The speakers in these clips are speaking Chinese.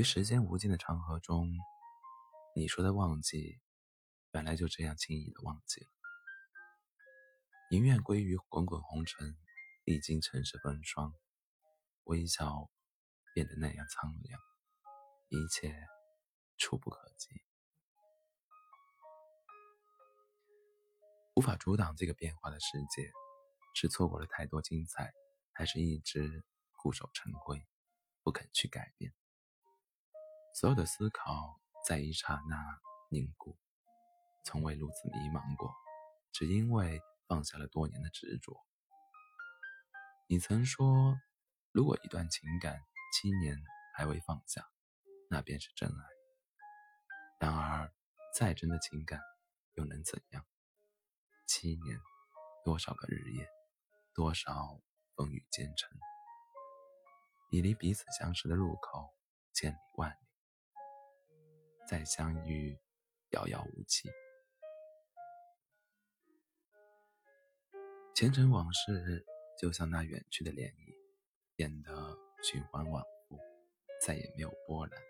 于时间无尽的长河中，你说的忘记，原来就这样轻易的忘记了。宁愿归于滚滚红尘，历经尘世风霜，微笑变得那样苍凉，一切触不可及。无法阻挡这个变化的世界，是错过了太多精彩，还是一直固守成规，不肯去改变？所有的思考在一刹那凝固，从未如此迷茫过，只因为放下了多年的执着。你曾说，如果一段情感七年还未放下，那便是真爱。然而，再真的情感又能怎样？七年，多少个日夜，多少风雨兼程，已离彼此相识的路口千里万里，再相遇遥遥无期。前尘往事就像那远去的涟漪，变得循环往复，再也没有波澜。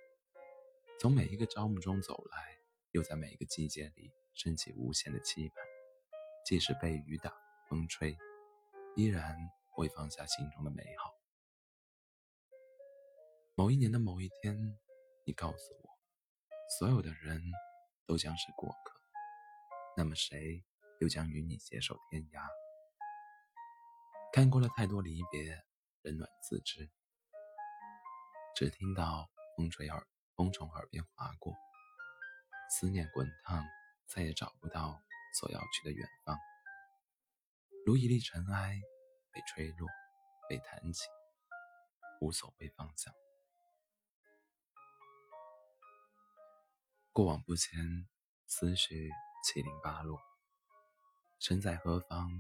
从每一个朝暮中走来，又在每一个季节里升起无限的期盼。即使被雨打、风吹，依然未放下心中的美好。某一年的某一天，你告诉我，所有的人都将是过客，那么谁又将与你携手天涯？看过了太多离别，冷暖自知，只听到风吹耳，风从耳边划过，思念滚烫，再也找不到。所要去的远方，如一粒尘埃，被吹落，被弹起，无所谓方向。过往不前，思绪七零八落。身在何方，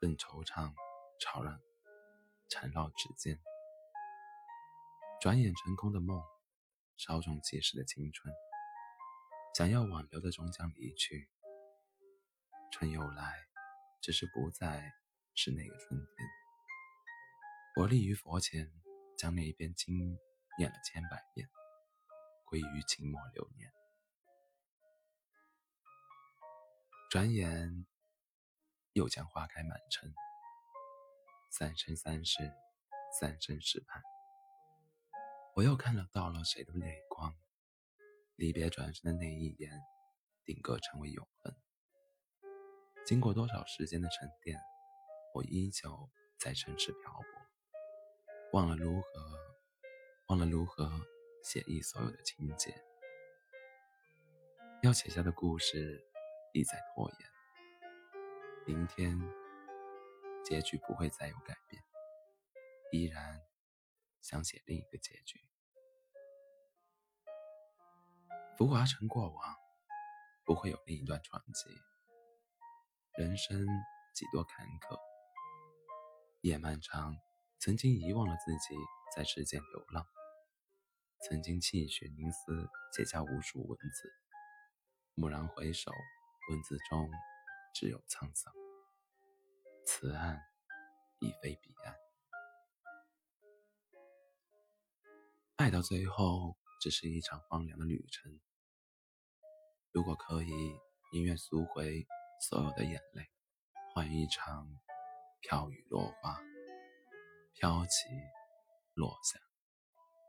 任惆怅吵嚷缠绕指尖。转眼成空的梦，稍纵即逝的青春，想要挽留的终将离去。春又来，只是不再是那个春天。我立于佛前，将那一篇经念了千百遍，归于清末流年。转眼又将花开满城，三生三世，三生石畔。我又看了到了谁的泪光？离别转身的那一眼，定格成为永恒。经过多少时间的沉淀，我依旧在城市漂泊，忘了如何，忘了如何写意所有的情节。要写下的故事一再拖延，明天结局不会再有改变，依然想写另一个结局。浮华成过往，不会有另一段传奇。人生几多坎坷，夜漫长，曾经遗忘了自己在世间流浪，曾经泣血凝思写下无数文字，蓦然回首，文字中只有沧桑。此岸已非彼岸，爱到最后只是一场荒凉的旅程。如果可以，宁愿赎回。所有的眼泪，换一场飘雨落花，飘起，落下，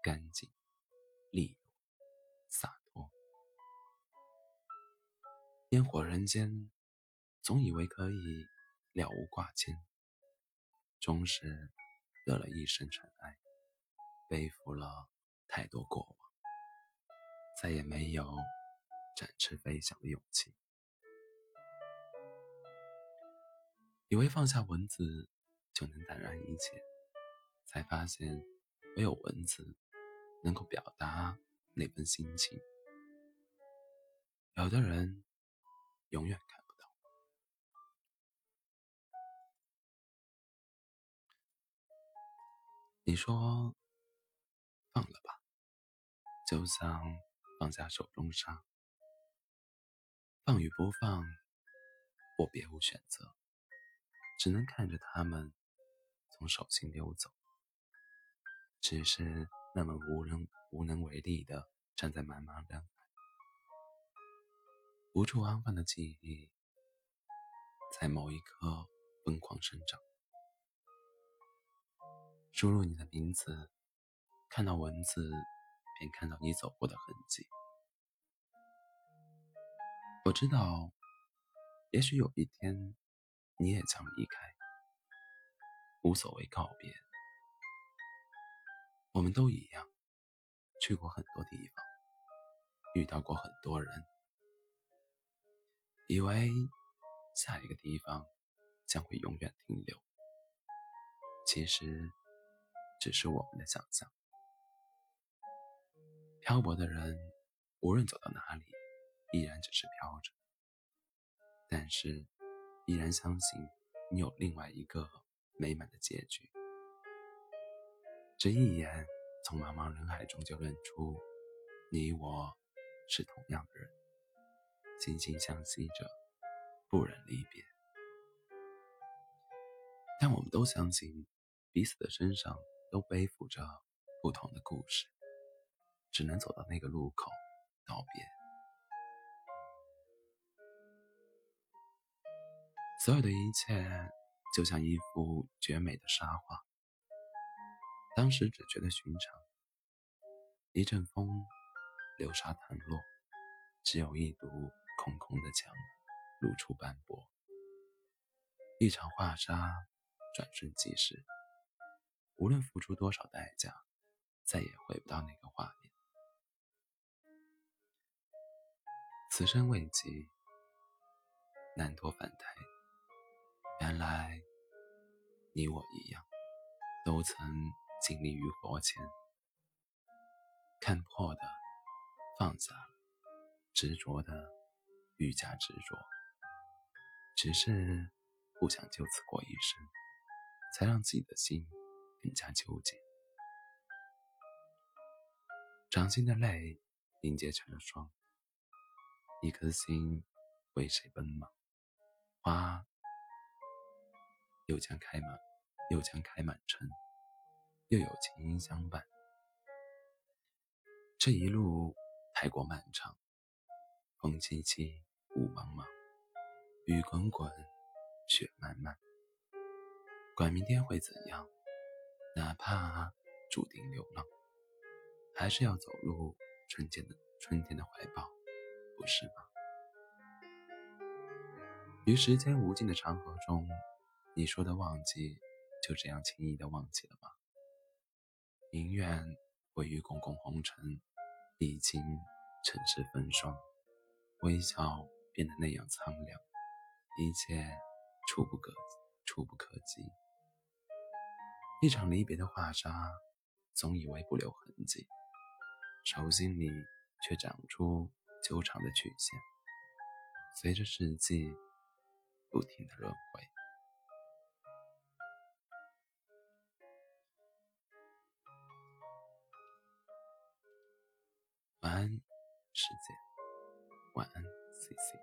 干净，利落烟火人间，总以为可以了无挂牵，终是惹了一身尘埃，背负了太多过往，再也没有展翅飞翔的勇气。以为放下文字就能淡然一切，才发现没有文字能够表达那份心情。有的人永远看不到。你说放了吧，就像放下手中沙。放与不放，我别无选择。只能看着他们从手心溜走，只是那么无能无能为力的站在茫茫人海，无处安放的记忆，在某一刻疯狂生长。输入你的名字，看到文字，便看到你走过的痕迹。我知道，也许有一天，你也将离开，无所谓告别。我们都一样，去过很多地方，遇到过很多人，以为下一个地方将会永远停留，其实只是我们的想象。漂泊的人，无论走到哪里。依然只是飘着，但是依然相信你有另外一个美满的结局。这一眼，从茫茫人海中就认出，你我是同样的人，惺惺相惜着，不忍离别。但我们都相信，彼此的身上都背负着不同的故事，只能走到那个路口道别。所有的一切就像一幅绝美的沙画，当时只觉得寻常。一阵风，流沙弹落，只有一堵空空的墙，露出斑驳。一场画沙，转瞬即逝，无论付出多少代价，再也回不到那个画面。此生未及，难脱凡胎。原来，你我一样，都曾经历于佛前，看破的放下了，执着的愈加执着，只是不想就此过一生，才让自己的心更加纠结。掌心的泪凝结成了霜，一颗心为谁奔忙？花。又将开满，又将开满城，又有琴音相伴。这一路太过漫长，风凄凄，雾茫茫，雨滚滚，雪漫漫。管明天会怎样，哪怕注定流浪，还是要走入春天的春天的怀抱，不是吗？于时间无尽的长河中。你说的忘记，就这样轻易的忘记了吗？宁愿位于公共红尘，历经尘世风霜，微笑变得那样苍凉，一切触不可触不可及。一场离别的画沙，总以为不留痕迹，手心里却长出纠缠的曲线，随着四季不停的轮回。晚安，世界。晚安，C C。